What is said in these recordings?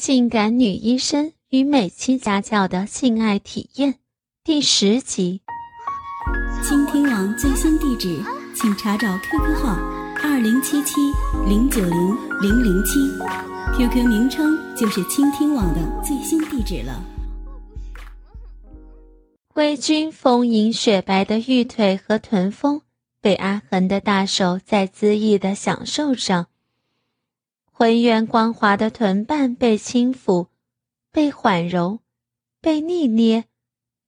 性感女医生与美妻家教的性爱体验第十集。倾听网最新地址，请查找 QQ 号二零七七零九零零零七，QQ 名称就是倾听网的最新地址了。魏军丰盈雪白的玉腿和臀峰被阿恒的大手在恣意的享受着。浑圆光滑的臀瓣被轻抚，被缓揉，被逆捏，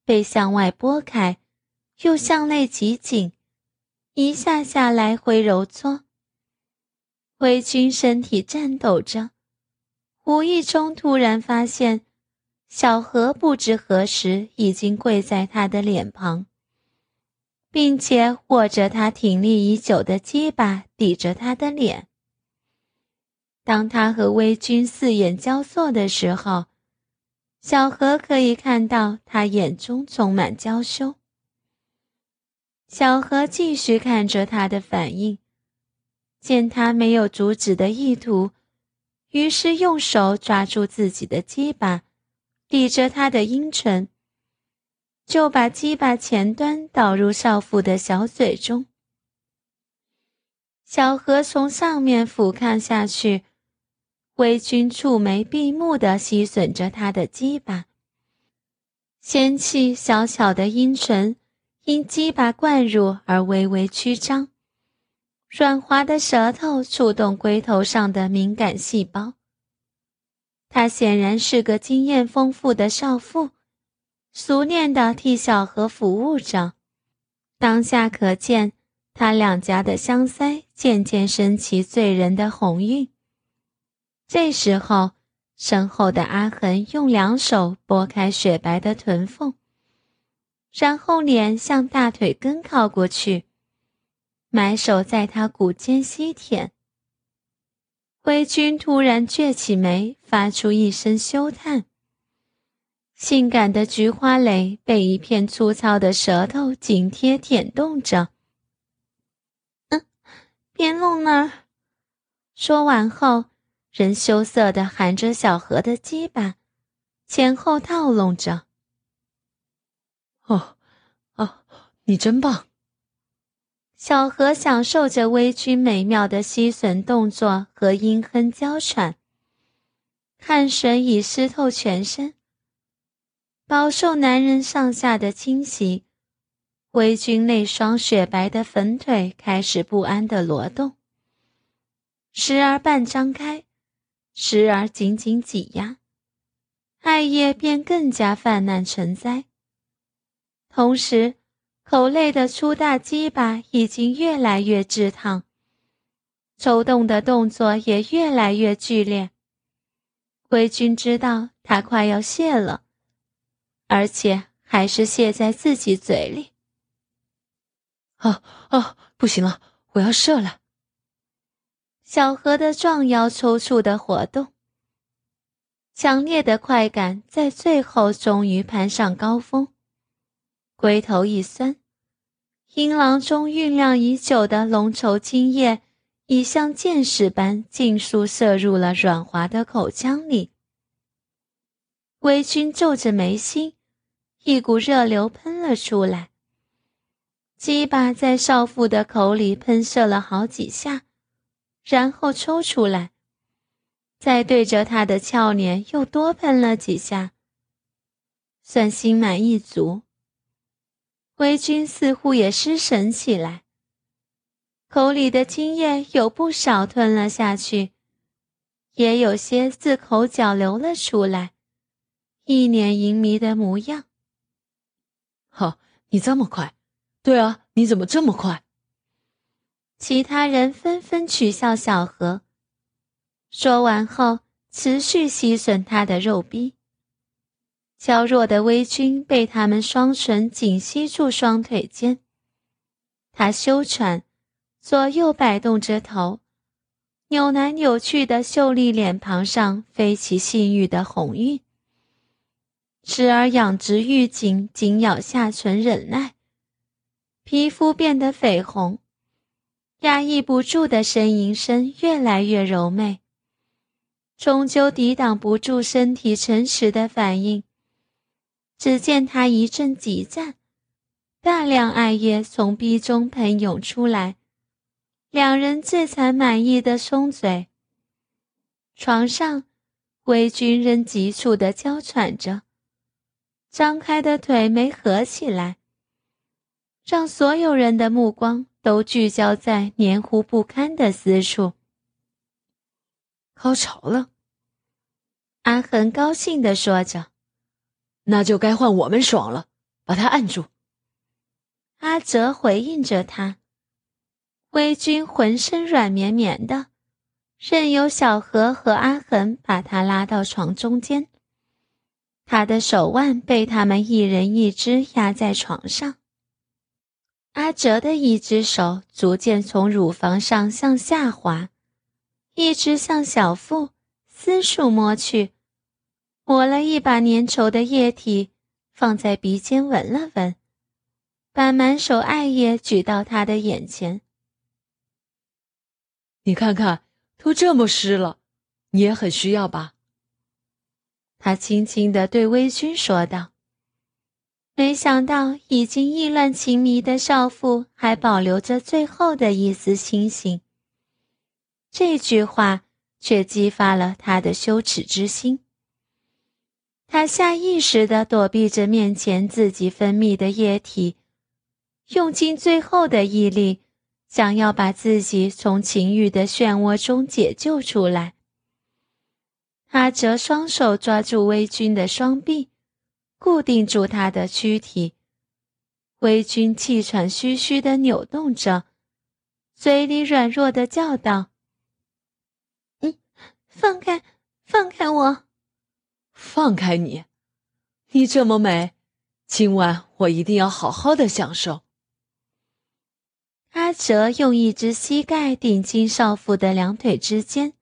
被向外拨开，又向内挤紧，一下下来回揉搓。魏军身体颤抖着，无意中突然发现，小何不知何时已经跪在他的脸旁，并且握着他挺立已久的鸡巴抵着他的脸。当他和微君四眼交错的时候，小何可以看到他眼中充满娇羞。小何继续看着他的反应，见他没有阻止的意图，于是用手抓住自己的鸡巴，抵着他的阴唇，就把鸡巴前端导入少妇的小嘴中。小何从上面俯瞰下去。微君蹙眉闭目地吸吮着他的鸡巴，纤细小巧的阴唇因鸡巴灌入而微微曲张，软滑的舌头触动龟头上的敏感细胞。她显然是个经验丰富的少妇，熟练地替小何服务着。当下可见，他两颊的香腮渐渐升起醉人的红晕。这时候，身后的阿恒用两手拨开雪白的臀缝，然后脸向大腿根靠过去，埋手在他骨间吸舔。魏军突然撅起眉，发出一声羞叹。性感的菊花蕾被一片粗糙的舌头紧贴舔动着。嗯，别弄那儿。说完后。人羞涩的含着小何的鸡巴，前后套弄着。哦，哦，你真棒！小何享受着微君美妙的吸吮动作和阴哼娇喘，汗水已湿透全身。饱受男人上下的侵袭，微君那双雪白的粉腿开始不安的挪动，时而半张开。时而紧紧挤压，艾叶便更加泛滥成灾。同时，口内的粗大鸡巴已经越来越炙烫，抽动的动作也越来越剧烈。魏军知道他快要泄了，而且还是泄在自己嘴里。啊啊，不行了，我要射了！小河的壮腰抽搐的活动，强烈的快感在最后终于攀上高峰，龟头一酸，阴囊中酝酿已久的浓稠精液已像箭矢般尽数射入了软滑的口腔里。微君皱着眉心，一股热流喷了出来，鸡巴在少妇的口里喷射了好几下。然后抽出来，再对着他的俏脸又多喷了几下，算心满意足。微君似乎也失神起来，口里的精液有不少吞了下去，也有些自口角流了出来，一脸淫迷的模样。哦，你这么快？对啊，你怎么这么快？其他人纷纷取笑小何。说完后，持续吸吮他的肉壁。娇弱的微君被他们双唇紧吸住双腿间，他羞喘，左右摆动着头，扭来扭去的秀丽脸庞上飞起性欲的红晕，时而仰直玉颈，紧咬下唇忍耐，皮肤变得绯红。压抑不住的呻吟声越来越柔媚，终究抵挡不住身体诚实的反应。只见他一阵急战，大量艾叶从鼻中喷涌出来，两人这才满意的松嘴。床上，魏军仍急促的娇喘着，张开的腿没合起来，让所有人的目光都聚焦在黏糊不堪的私处。高潮了，阿恒高兴地说着：“那就该换我们爽了，把他按住。”阿哲回应着他。微君浑身软绵绵的，任由小何和阿恒把他拉到床中间。他的手腕被他们一人一只压在床上。阿哲的一只手逐渐从乳房上向下滑。一直向小腹私处摸去，抹了一把粘稠的液体，放在鼻尖闻了闻，把满手艾叶举到他的眼前。你看看，都这么湿了，你也很需要吧？他轻轻地对微君说道。没想到，已经意乱情迷的少妇还保留着最后的一丝清醒。这句话却激发了他的羞耻之心。他下意识地躲避着面前自己分泌的液体，用尽最后的毅力，想要把自己从情欲的漩涡中解救出来。他则双手抓住微君的双臂，固定住他的躯体。微君气喘吁吁地扭动着，嘴里软弱地叫道。放开，放开我！放开你！你这么美，今晚我一定要好好的享受。阿哲用一只膝盖顶进少妇的两腿之间，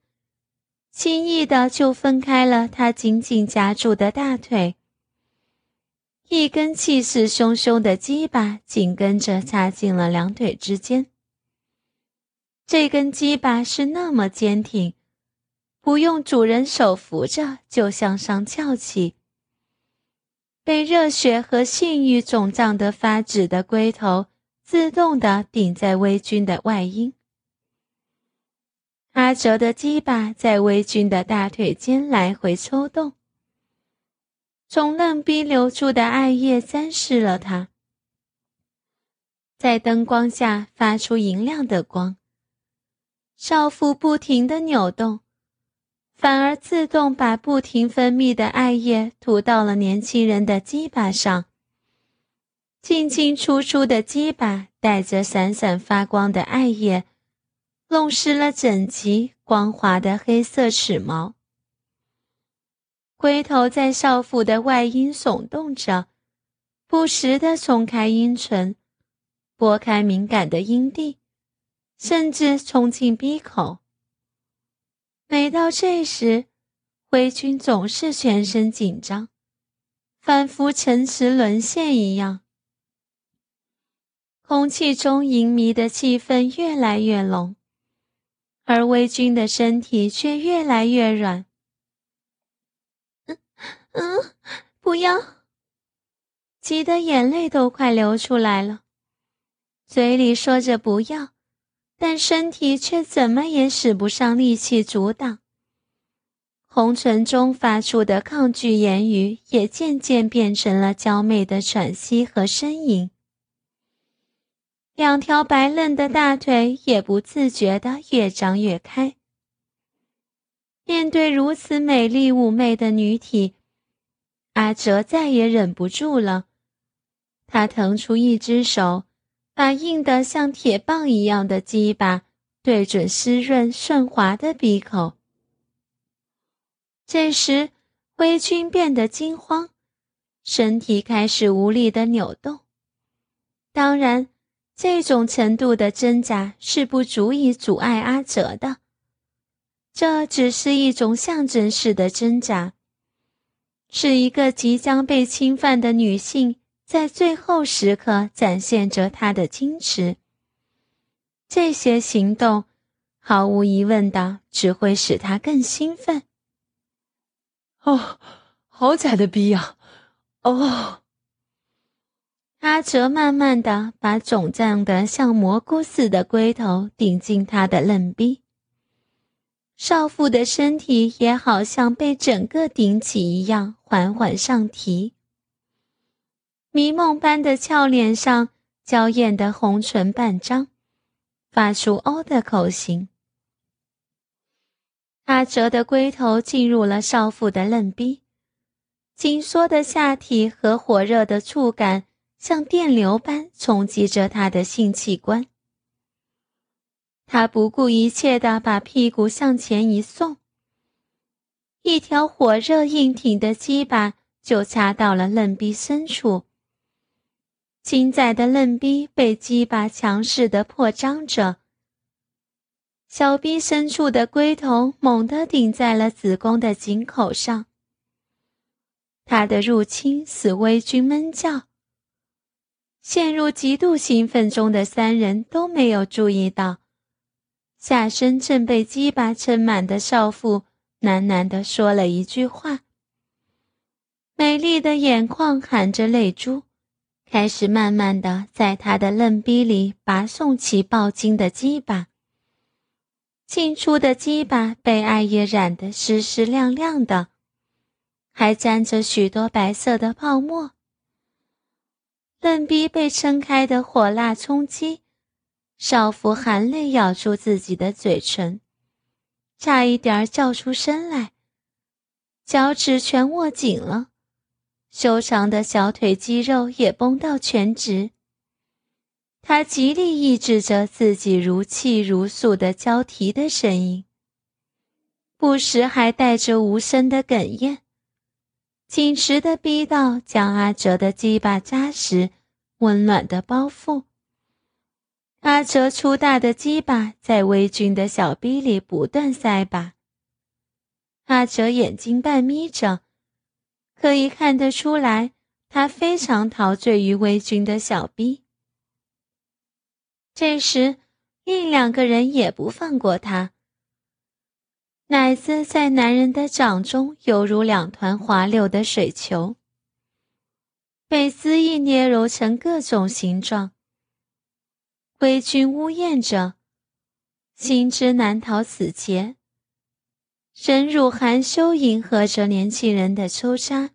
轻易的就分开了她紧紧夹住的大腿。一根气势汹汹的鸡巴紧跟着插进了两腿之间。这根鸡巴是那么坚挺。不用主人手扶着就向上翘起，被热血和性欲肿胀得发紫的龟头自动地顶在微君的外阴。阿哲的鸡巴在微君的大腿间来回抽动，从嫩逼流出的艾叶沾湿了它，在灯光下发出银亮的光。少妇不停地扭动。反而自动把不停分泌的艾叶涂到了年轻人的鸡巴上。进进出出的鸡巴带着闪闪发光的艾叶，弄湿了整齐光滑的黑色齿毛。龟头在少妇的外阴耸动着，不时地松开阴唇，拨开敏感的阴蒂，甚至冲进鼻口。每到这时，魏军总是全身紧张，仿佛城池沦陷一样。空气中淫迷的气氛越来越浓，而魏军的身体却越来越软。嗯，不要！急得眼泪都快流出来了，嘴里说着不要。但身体却怎么也使不上力气阻挡，红唇中发出的抗拒言语也渐渐变成了娇媚的喘息和呻吟。两条白嫩的大腿也不自觉地越张越开。面对如此美丽妩媚的女体，阿哲再也忍不住了，他腾出一只手。把硬得像铁棒一样的鸡巴对准湿润顺滑的鼻口。这时，微君变得惊慌，身体开始无力的扭动。当然，这种程度的挣扎是不足以阻碍阿哲的，这只是一种象征式的挣扎，是一个即将被侵犯的女性。在最后时刻展现着她的矜持。这些行动，毫无疑问的只会使她更兴奋。哦，好假的逼呀！哦。阿哲慢慢的把肿胀的像蘑菇似的龟头顶进他的嫩逼，少妇的身体也好像被整个顶起一样，缓缓上提。迷梦般的俏脸上，娇艳的红唇半张，发出“哦”的口型。阿哲的龟头进入了少妇的嫩逼，紧缩的下体和火热的触感。像电流般冲击着他的性器官，他不顾一切地把屁股向前一送，一条火热硬挺的鸡巴就插到了嫩逼深处。金仔的嫩逼被鸡巴强势的破张着，小逼深处的龟头猛地顶在了子宫的颈口上。他的入侵使微君闷叫。陷入极度兴奋中的三人都没有注意到，下身正被鸡巴撑满的少妇喃喃地说了一句话。美丽的眼眶含着泪珠，开始慢慢的在他的嫩逼里拔送起爆金的鸡巴。进出的鸡巴被艾叶染得湿湿亮亮的，还沾着许多白色的泡沫。嫩逼被撑开的火辣冲击，少妇含泪咬住自己的嘴唇，差一点叫出声来。脚趾全握紧了，修长的小腿肌肉也绷到全直。他极力抑制着自己如泣如诉的娇啼的声音，不时还带着无声的哽咽。紧实的逼道将阿哲的鸡巴扎实、温暖的包覆。阿哲粗大的鸡巴在微君的小逼里不断塞吧。阿哲眼睛半眯着，可以看得出来，他非常陶醉于微君的小逼。这时，另两个人也不放过他。奶子在男人的掌中犹如两团滑溜的水球，被肆意捏揉成各种形状。微君呜咽着，心知难逃死劫，忍辱含羞迎合着年轻人的抽插，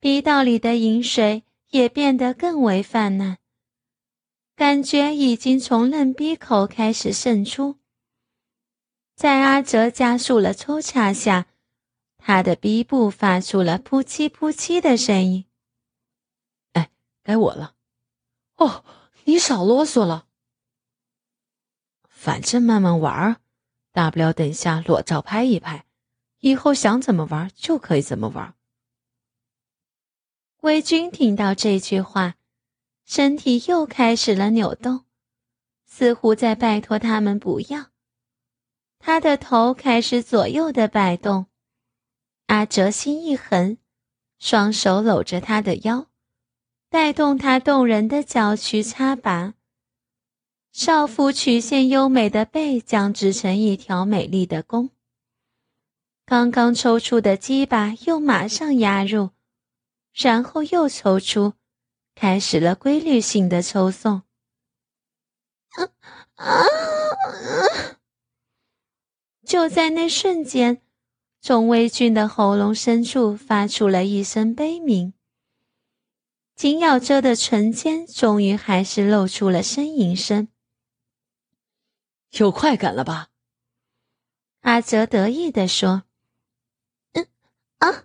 鼻道里的饮水也变得更为泛滥，感觉已经从嫩鼻口开始渗出。在阿哲加速了抽插下，他的鼻部发出了扑哧扑哧的声音。哎，该我了。哦，你少啰嗦了。反正慢慢玩儿，大不了等下裸照拍一拍，以后想怎么玩就可以怎么玩。魏军听到这句话，身体又开始了扭动，似乎在拜托他们不要。他的头开始左右的摆动，阿哲心一横，双手搂着他的腰，带动他动人的脚去插拔。少妇曲线优美的背僵直成一条美丽的弓，刚刚抽出的鸡巴又马上压入，然后又抽出，开始了规律性的抽送。啊啊啊！就在那瞬间，钟微俊的喉咙深处发出了一声悲鸣，紧咬着的唇间终于还是露出了呻吟声。有快感了吧？阿泽得意地说：“嗯，啊，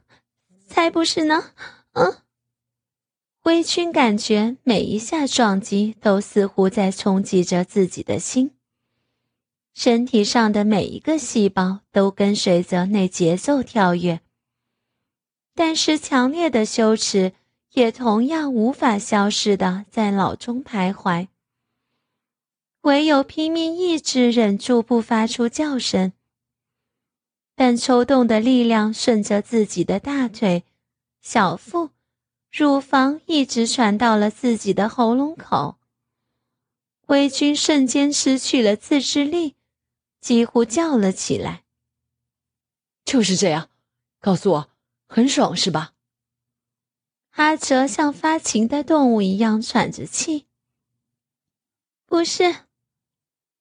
才不是呢！”嗯，微君感觉每一下撞击都似乎在冲击着自己的心。身体上的每一个细胞都跟随着那节奏跳跃，但是强烈的羞耻也同样无法消失的在脑中徘徊。唯有拼命抑制，忍住不发出叫声。但抽动的力量顺着自己的大腿、小腹、乳房一直传到了自己的喉咙口。微君瞬间失去了自制力。几乎叫了起来。就是这样，告诉我，很爽是吧？阿哲像发情的动物一样喘着气。不是，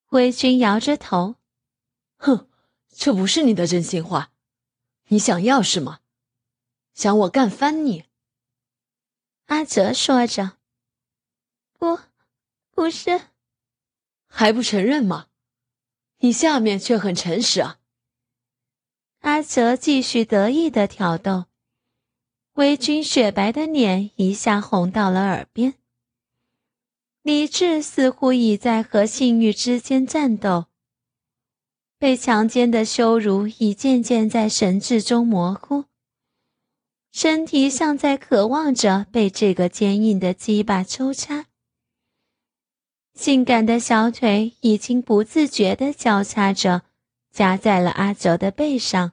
微君摇着头，哼，这不是你的真心话。你想要是吗？想我干翻你？阿哲说着。不，不是，还不承认吗？你下面却很诚实啊。阿哲继续得意的挑逗，魏军雪白的脸一下红到了耳边。理智似乎已在和性欲之间战斗，被强奸的羞辱已渐渐在神智中模糊，身体像在渴望着被这个坚硬的鸡巴抽插。性感的小腿已经不自觉地交叉着，夹在了阿哲的背上。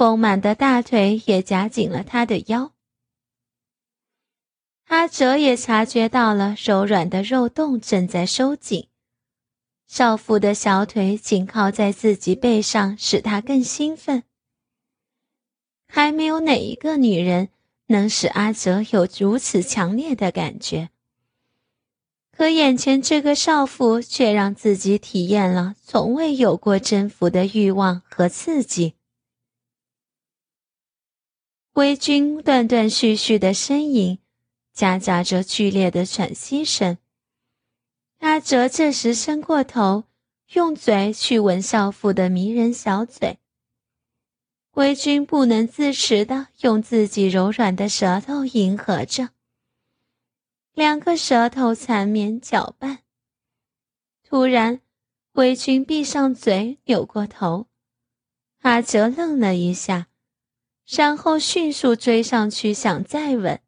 丰满的大腿也夹紧了他的腰。阿哲也察觉到了柔软的肉洞正在收紧，少妇的小腿紧靠在自己背上，使他更兴奋。还没有哪一个女人能使阿哲有如此强烈的感觉。可眼前这个少妇却让自己体验了从未有过征服的欲望和刺激。微君断断续续的呻吟，夹杂着剧烈的喘息声。阿哲这时伸过头，用嘴去吻少妇的迷人小嘴。微君不能自持的用自己柔软的舌头迎合着。两个舌头缠绵搅拌。突然，魏军闭上嘴，扭过头。阿哲愣了一下，然后迅速追上去，想再吻。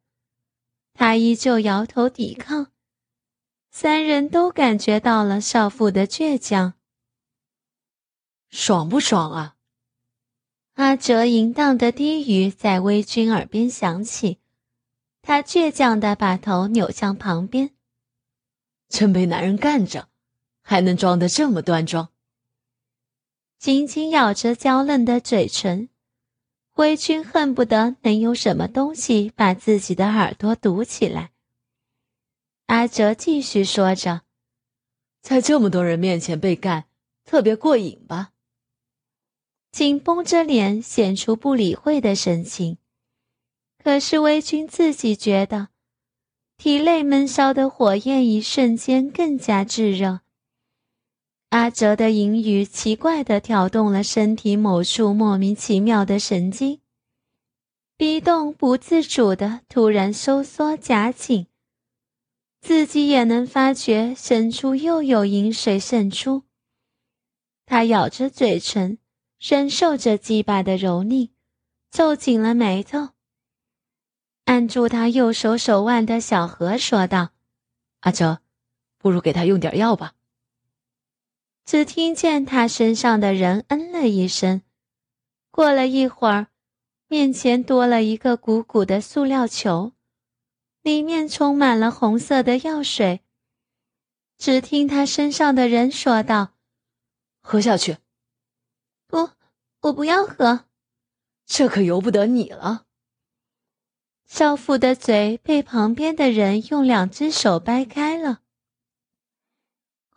他依旧摇头抵抗。三人都感觉到了少妇的倔强。爽不爽啊？阿哲淫荡的低语在微君耳边响起。他倔强的把头扭向旁边，真被男人干着，还能装得这么端庄。紧紧咬着娇嫩的嘴唇，微君恨不得能有什么东西把自己的耳朵堵起来。阿哲继续说着：“在这么多人面前被干，特别过瘾吧？”紧绷着脸，显出不理会的神情。可是微君自己觉得，体内闷烧的火焰一瞬间更加炙热。阿哲的淫语奇怪地挑动了身体某处莫名其妙的神经，逼动不自主的突然收缩夹紧，自己也能发觉深处又有饮水渗出。他咬着嘴唇，忍受着鸡巴的蹂躏，皱紧了眉头。按住他右手手腕的小何说道：“阿哲，不如给他用点药吧。”只听见他身上的人嗯了一声。过了一会儿，面前多了一个鼓鼓的塑料球，里面充满了红色的药水。只听他身上的人说道：“喝下去。”“不，我不要喝。”“这可由不得你了。”少妇的嘴被旁边的人用两只手掰开了，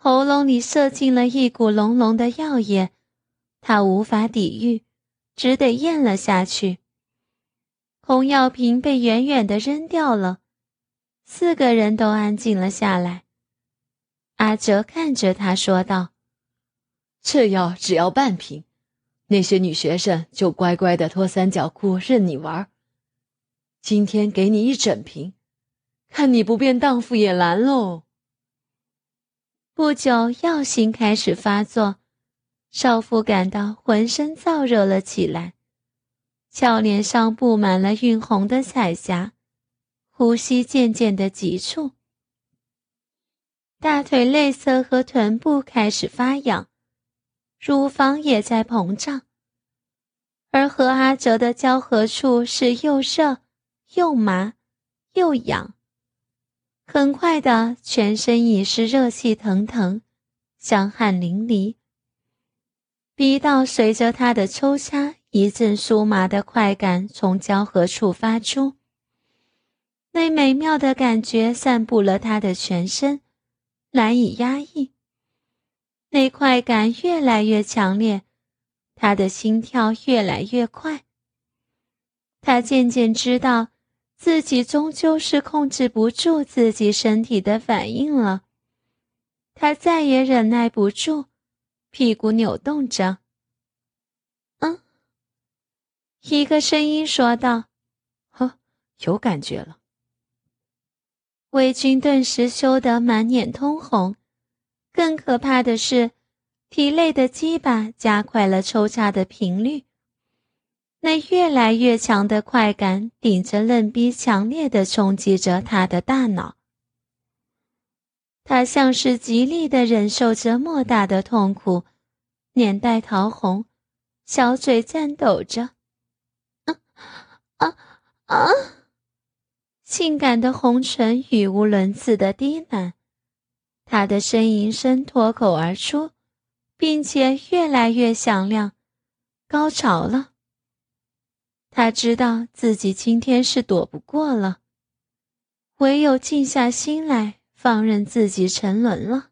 喉咙里射进了一股浓浓的药液，他无法抵御，只得咽了下去。红药瓶被远远的扔掉了，四个人都安静了下来。阿哲看着他说道：“这药只要半瓶，那些女学生就乖乖的脱三角裤任你玩。”今天给你一整瓶，看你不变荡妇也难喽！不久，药性开始发作，少妇感到浑身燥热了起来，俏脸上布满了晕红的彩霞，呼吸渐渐的急促，大腿内侧和臀部开始发痒，乳房也在膨胀，而和阿哲的交合处是又热。又麻又痒，很快的，全身已是热气腾腾，香汗淋漓。逼道随着他的抽插一阵酥麻的快感从交合处发出，那美妙的感觉散布了他的全身，难以压抑。那快感越来越强烈，他的心跳越来越快。他渐渐知道，自己终究是控制不住自己身体的反应了。他再也忍耐不住，屁股扭动着。嗯一个声音说道：“呵，有感觉了。”魏军顿时羞得满脸通红，更可怕的是，体内的鸡巴加快了抽插的频率，那越来越强的快感顶着嫩逼，强烈的冲击着他的大脑。他像是极力的忍受着莫大的痛苦，脸带桃红，小嘴颤抖着。啊啊啊！性感的红唇语无伦次的低喃，他的呻吟声脱口而出，并且越来越响亮。高潮了，他知道自己今天是躲不过了，唯有静下心来，放任自己沉沦了。